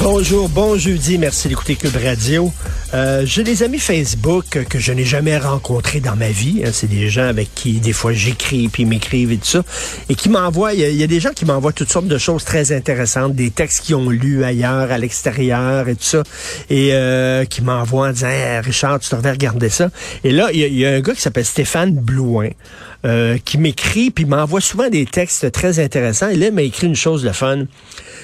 Bonjour, bon jeudi, merci d'écouter Cube Radio. Euh, j'ai des amis Facebook que je n'ai jamais rencontrés dans ma vie. hein. C'est des gens avec qui des fois j'écris puis ils m'écrivent et tout ça. Et qui m'envoient, il y, a- des gens qui m'envoient toutes sortes de choses très intéressantes, des textes qu'ils ont lus ailleurs, à l'extérieur et tout ça. Et euh, qui m'envoient en disant Richard, tu devrais regarder ça. Et là, il y, a- il y a un gars qui s'appelle Stéphane Blouin. euh, qui m'écrit puis m'envoie souvent des textes très intéressants. Et là, il m'a écrit une chose de fun.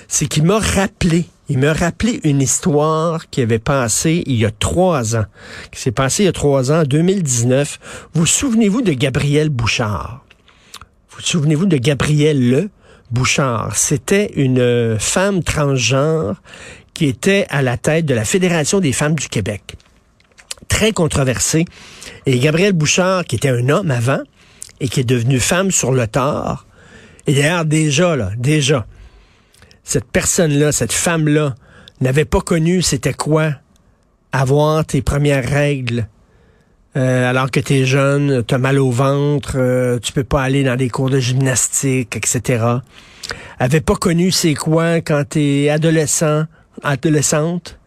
C'est qu'il m'a rappelé il m'a rappelé une histoire qui avait passé il y a trois ans, qui s'est passée il y a trois ans, en 2019. Vous souvenez-vous de Gabrielle Bouchard? Vous souvenez-vous de Gabrielle Le Bouchard? C'était une euh, femme transgenre qui était à la tête de la Fédération des femmes du Québec. Très controversée. Et Gabrielle Bouchard, qui était un homme avant et qui est devenue femme sur le tard, et d'ailleurs déjà, là, déjà, cette personne-là, cette femme-là, n'avait pas connu c'était quoi avoir tes premières règles. euh, alors que t'es jeune, t'as mal au ventre, euh, tu peux pas aller dans des cours de gymnastique, etc. Avait pas connu c'est quoi quand t'es adolescent, adolescente,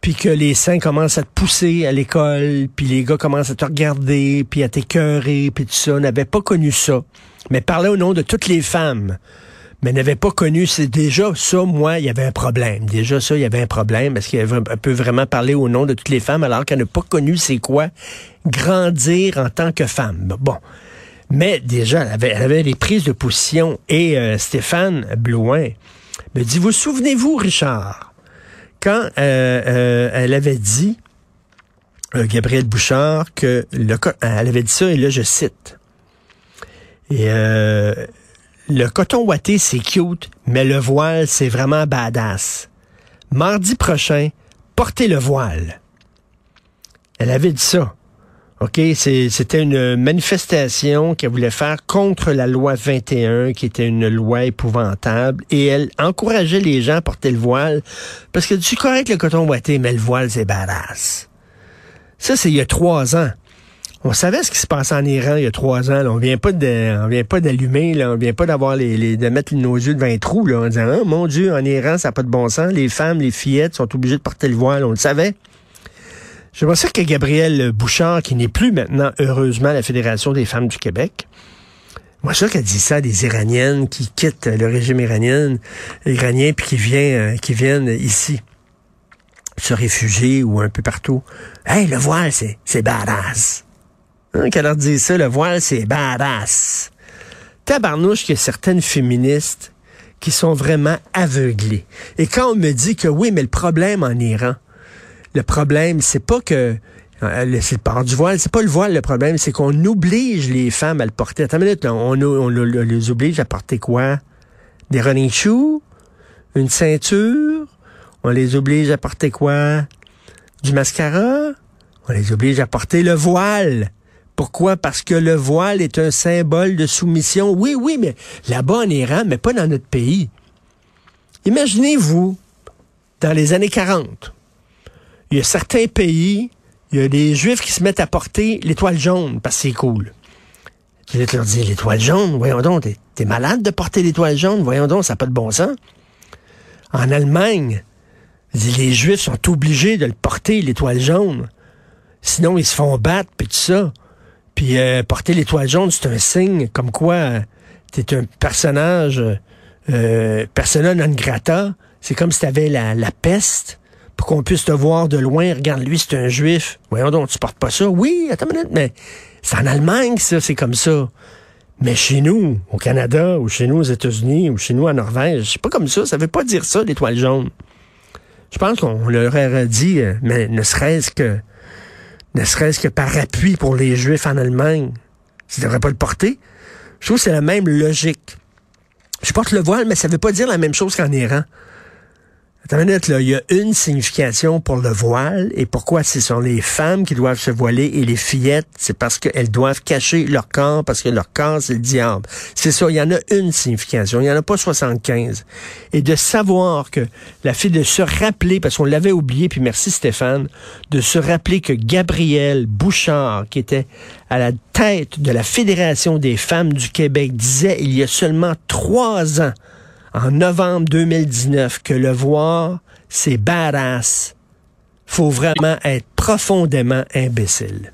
puis que les seins commencent à te pousser à l'école, puis les gars commencent à te regarder, puis à t'écœurer, puis tout ça. N'avait pas connu ça, mais parlait au nom de toutes les femmes mais n'avait pas connu, c'est déjà ça, moi, il y avait un problème. Déjà ça, il y avait un problème, parce qu'elle peut vraiment parler au nom de toutes les femmes, alors qu'elle n'a pas connu c'est quoi grandir en tant que femme. Bon. Mais déjà, elle avait, elle des prises de position. Et euh, Stéphane Blouin me dit, vous souvenez-vous, Richard, quand euh, euh, elle avait dit, Gabrielle Bouchard, que le, co- elle avait dit ça, et là, je cite. Et le coton ouaté, c'est cute, mais le voile, c'est vraiment badass. Mardi prochain, portez le voile. Elle avait dit ça. OK, c'était une manifestation qu'elle voulait faire contre la loi 21, qui était une loi épouvantable, et elle encourageait les gens à porter le voile, parce que tu correct le coton ouaté, mais le voile, c'est badass. Ça, c'est il y a trois ans. On savait ce qui se passait en Iran il y a trois ans. On vient pas de, on vient pas d'allumer, là. On vient pas d'avoir les, les- de mettre nos yeux devant un trou, là, en disant, Ah, mon Dieu, en Iran, ça n'a pas de bon sens. Les femmes, les fillettes sont obligées de porter le voile. On le savait. J'aimerais ça que Gabrielle Bouchard, qui n'est plus maintenant, heureusement, la Fédération des femmes du Québec, moi, ça qu'elle dit ça à des Iraniennes qui quittent le régime iranien, iranien, puis qui viennent, euh, qui viennent ici se réfugier ou un peu partout. Hey, le voile, c'est, c'est badass. Hein, qu'elle leur dise ça, le voile, c'est badass. Tabarnouche qu'il y a certaines féministes qui sont vraiment aveuglées. Et quand on me dit que oui, mais le problème en Iran, le problème, c'est pas que euh, c'est le port du voile, c'est pas le voile le problème, c'est qu'on oblige les femmes à le porter. Attends une minute, là, on, on- on les oblige à porter quoi? Des running shoes? Une ceinture? On les oblige à porter quoi? Du mascara? On les oblige à porter le voile. Pourquoi? Parce que le voile est un symbole de soumission. Oui, oui, mais là-bas en Iran, mais pas dans notre pays. Imaginez-vous, dans les années 40, il y a certains pays, il y a des juifs qui se mettent à porter l'étoile jaune parce que c'est cool. Te leur dire, l'étoile jaune, voyons donc, t'es, t'es malade de porter l'étoile jaune, voyons donc, ça n'a pas de bon sens. En Allemagne, les juifs sont obligés de le porter, l'étoile jaune. Sinon, ils se font battre, puis tout ça. Puis euh, porter l'étoile jaune, c'est un signe comme quoi euh, t'es un personnage, euh, persona non grata. C'est comme si t'avais la, la peste pour qu'on puisse te voir de loin. Regarde, lui, c'est un juif. Voyons donc, tu portes pas ça. Oui, attends une minute, mais c'est en Allemagne, ça, c'est comme ça. Mais chez nous, au Canada, ou chez nous aux États-Unis, ou chez nous en Norvège, c'est pas comme ça. Ça veut pas dire ça, l'étoile jaune. Je pense qu'on leur aurait dit, euh, mais ne serait-ce que ne serait-ce que par appui pour les Juifs en Allemagne. Ils ne devraient pas le porter. Je trouve que c'est la même logique. Je porte le voile, mais ça ne veut pas dire la même chose qu'en Iran. Attends une minute, là, il y a une signification pour le voile et pourquoi ce sont les femmes qui doivent se voiler et les fillettes, c'est parce qu'elles doivent cacher leur corps, parce que leur corps, c'est le diable. C'est ça, il y en a une signification, il n'y en a pas 75. Et de savoir que la fille de se rappeler, parce qu'on l'avait oublié, puis merci Stéphane, de se rappeler que Gabrielle Bouchard, qui était à la tête de la Fédération des femmes du Québec, disait il y a seulement trois ans, en novembre 2019 que le voir, c'est badass. Faut vraiment être profondément imbécile.